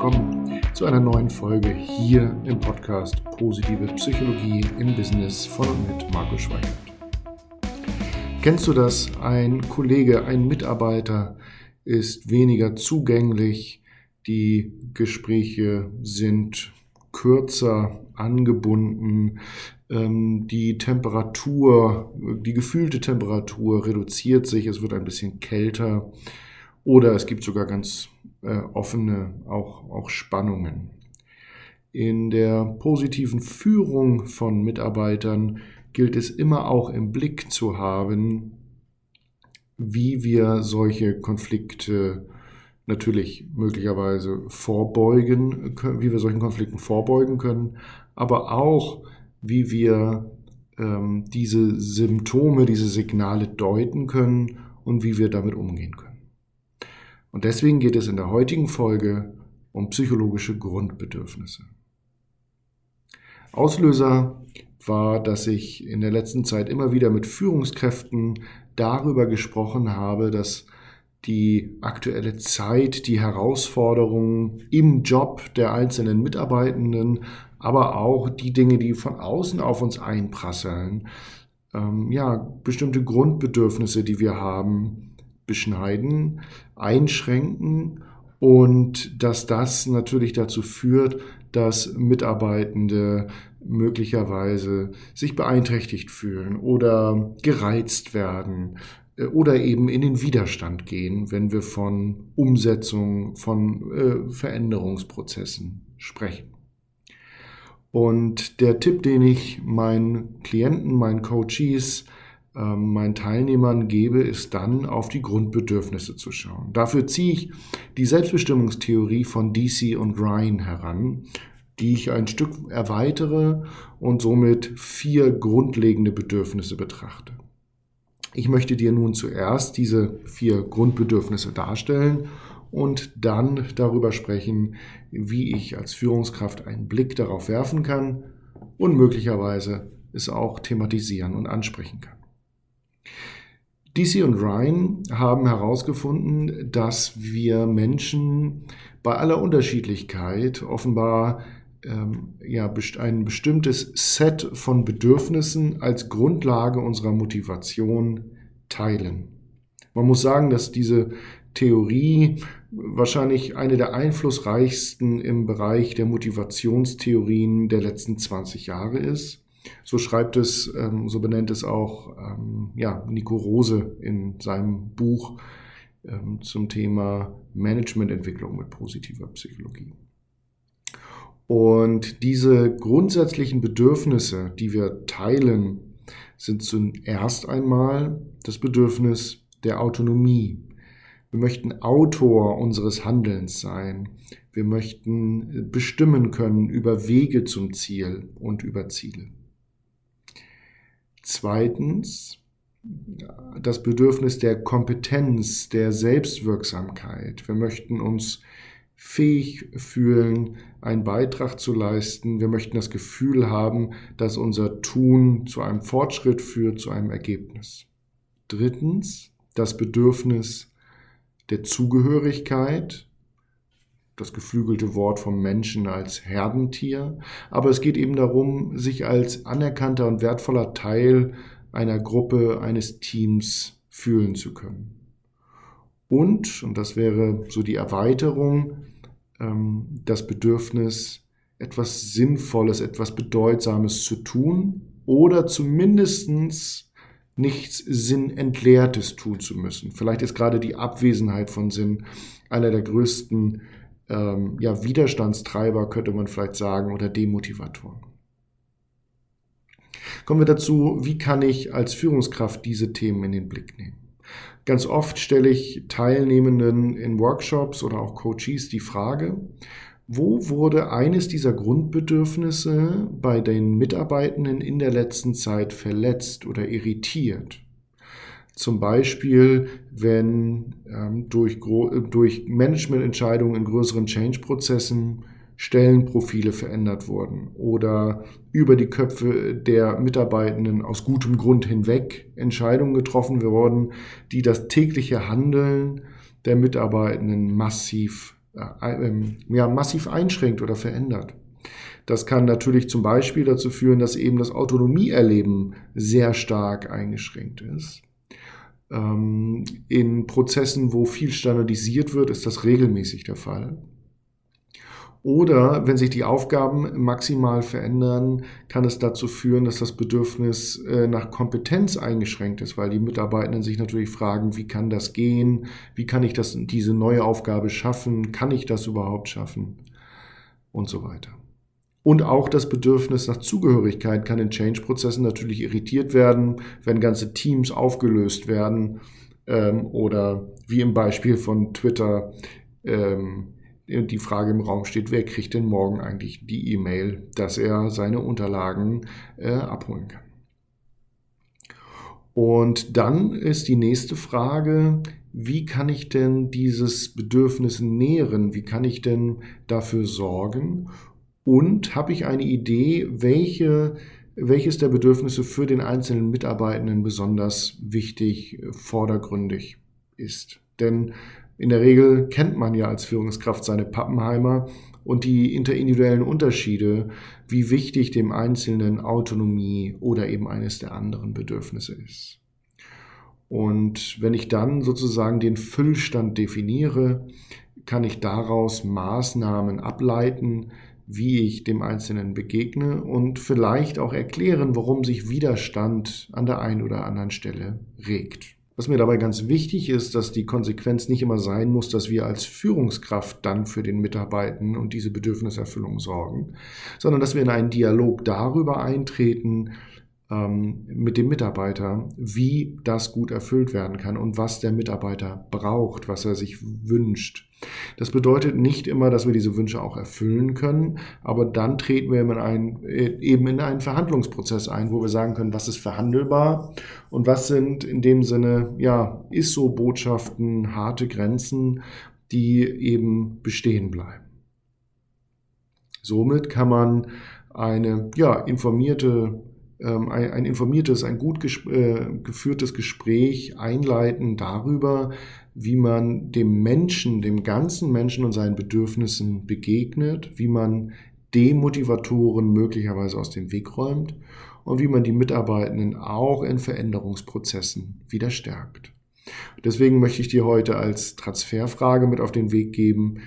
willkommen zu einer neuen Folge hier im Podcast Positive Psychologie im Business von und mit Marco Schweigert. Kennst du das? Ein Kollege, ein Mitarbeiter ist weniger zugänglich, die Gespräche sind kürzer angebunden, ähm, die Temperatur, die gefühlte Temperatur reduziert sich, es wird ein bisschen kälter oder es gibt sogar ganz äh, offene auch, auch Spannungen. In der positiven Führung von Mitarbeitern gilt es immer auch im Blick zu haben, wie wir solche Konflikte natürlich möglicherweise vorbeugen, wie wir solchen Konflikten vorbeugen können, aber auch wie wir ähm, diese Symptome, diese Signale deuten können und wie wir damit umgehen können. Und deswegen geht es in der heutigen Folge um psychologische Grundbedürfnisse. Auslöser war, dass ich in der letzten Zeit immer wieder mit Führungskräften darüber gesprochen habe, dass die aktuelle Zeit, die Herausforderungen im Job der einzelnen Mitarbeitenden, aber auch die Dinge, die von außen auf uns einprasseln, ähm, ja, bestimmte Grundbedürfnisse, die wir haben, beschneiden, einschränken und dass das natürlich dazu führt, dass Mitarbeitende möglicherweise sich beeinträchtigt fühlen oder gereizt werden äh, oder eben in den Widerstand gehen, wenn wir von Umsetzung, von äh, Veränderungsprozessen sprechen. Und der Tipp, den ich meinen Klienten, meinen Coaches ähm, meinen Teilnehmern gebe, ist dann auf die Grundbedürfnisse zu schauen. Dafür ziehe ich die Selbstbestimmungstheorie von DC und Ryan heran, die ich ein Stück erweitere und somit vier grundlegende Bedürfnisse betrachte. Ich möchte dir nun zuerst diese vier Grundbedürfnisse darstellen und dann darüber sprechen, wie ich als Führungskraft einen Blick darauf werfen kann und möglicherweise es auch thematisieren und ansprechen kann. DC und Ryan haben herausgefunden, dass wir Menschen bei aller Unterschiedlichkeit offenbar ähm, ja, ein bestimmtes Set von Bedürfnissen als Grundlage unserer Motivation teilen. Man muss sagen, dass diese Theorie wahrscheinlich eine der einflussreichsten im Bereich der Motivationstheorien der letzten 20 Jahre ist. So schreibt es, ähm, so benennt es auch ähm, ja, Nico Rose in seinem Buch ähm, zum Thema Managemententwicklung mit positiver Psychologie. Und diese grundsätzlichen Bedürfnisse, die wir teilen, sind zuerst einmal das Bedürfnis der Autonomie. Wir möchten Autor unseres Handelns sein. Wir möchten bestimmen können über Wege zum Ziel und über Ziele. Zweitens das Bedürfnis der Kompetenz, der Selbstwirksamkeit. Wir möchten uns fähig fühlen, einen Beitrag zu leisten. Wir möchten das Gefühl haben, dass unser Tun zu einem Fortschritt führt, zu einem Ergebnis. Drittens das Bedürfnis der Zugehörigkeit, das geflügelte Wort vom Menschen als Herdentier, aber es geht eben darum, sich als anerkannter und wertvoller Teil einer Gruppe, eines Teams fühlen zu können. Und, und das wäre so die Erweiterung, ähm, das Bedürfnis, etwas Sinnvolles, etwas Bedeutsames zu tun oder zumindestens nichts Sinnentleertes tun zu müssen. Vielleicht ist gerade die Abwesenheit von Sinn einer der größten ähm, ja, Widerstandstreiber, könnte man vielleicht sagen, oder Demotivatoren. Kommen wir dazu, wie kann ich als Führungskraft diese Themen in den Blick nehmen? Ganz oft stelle ich Teilnehmenden in Workshops oder auch Coaches die Frage, wo wurde eines dieser Grundbedürfnisse bei den Mitarbeitenden in der letzten Zeit verletzt oder irritiert? Zum Beispiel, wenn ähm, durch, durch Managemententscheidungen in größeren Change-Prozessen Stellenprofile verändert wurden oder über die Köpfe der Mitarbeitenden aus gutem Grund hinweg Entscheidungen getroffen wurden, die das tägliche Handeln der Mitarbeitenden massiv äh, ähm, ja, massiv einschränkt oder verändert. Das kann natürlich zum Beispiel dazu führen, dass eben das Autonomieerleben sehr stark eingeschränkt ist. Ähm, in Prozessen, wo viel standardisiert wird, ist das regelmäßig der Fall. Oder wenn sich die Aufgaben maximal verändern, kann es dazu führen, dass das Bedürfnis äh, nach Kompetenz eingeschränkt ist, weil die Mitarbeitenden sich natürlich fragen, wie kann das gehen? Wie kann ich das, diese neue Aufgabe schaffen? Kann ich das überhaupt schaffen? Und so weiter. Und auch das Bedürfnis nach Zugehörigkeit kann in Change-Prozessen natürlich irritiert werden, wenn ganze Teams aufgelöst werden ähm, oder wie im Beispiel von Twitter ähm, die Frage im Raum steht, wer kriegt denn morgen eigentlich die E-Mail, dass er seine Unterlagen äh, abholen kann. Und dann ist die nächste Frage, wie kann ich denn dieses Bedürfnis nähren? Wie kann ich denn dafür sorgen? Und habe ich eine Idee, welche, welches der Bedürfnisse für den einzelnen Mitarbeitenden besonders wichtig, vordergründig ist? Denn in der Regel kennt man ja als Führungskraft seine Pappenheimer und die interindividuellen Unterschiede, wie wichtig dem Einzelnen Autonomie oder eben eines der anderen Bedürfnisse ist. Und wenn ich dann sozusagen den Füllstand definiere, kann ich daraus Maßnahmen ableiten, wie ich dem Einzelnen begegne und vielleicht auch erklären, warum sich Widerstand an der einen oder anderen Stelle regt. Was mir dabei ganz wichtig ist, dass die Konsequenz nicht immer sein muss, dass wir als Führungskraft dann für den Mitarbeitenden und diese Bedürfniserfüllung sorgen, sondern dass wir in einen Dialog darüber eintreten, ähm, mit dem Mitarbeiter, wie das gut erfüllt werden kann und was der Mitarbeiter braucht, was er sich wünscht. Das bedeutet nicht immer, dass wir diese Wünsche auch erfüllen können, aber dann treten wir in einen, eben in einen Verhandlungsprozess ein, wo wir sagen können, was ist verhandelbar und was sind in dem Sinne, ja, ISO-Botschaften, harte Grenzen, die eben bestehen bleiben. Somit kann man eine ja, informierte ähm, ein, ein, informiertes, ein gut äh, geführtes Gespräch einleiten darüber, wie man dem Menschen, dem ganzen Menschen und seinen Bedürfnissen begegnet, wie man Demotivatoren möglicherweise aus dem Weg räumt und wie man die Mitarbeitenden auch in Veränderungsprozessen wieder stärkt. Deswegen möchte ich dir heute als Transferfrage mit auf den Weg geben,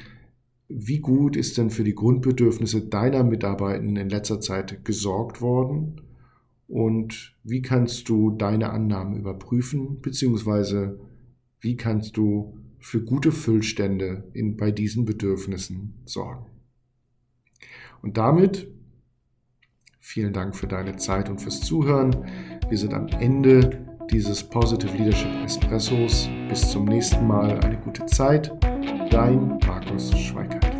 wie gut ist denn für die Grundbedürfnisse deiner Mitarbeitenden in letzter Zeit gesorgt worden? Und wie kannst du deine Annahmen überprüfen, beziehungsweise wie kannst du für gute Füllstände in, bei diesen Bedürfnissen sorgen. Und damit vielen Dank für deine Zeit und fürs Zuhören. Wir sind am Ende dieses Positive Leadership Espressos. Bis zum nächsten Mal. Eine gute Zeit. Dein Markus Schweikert.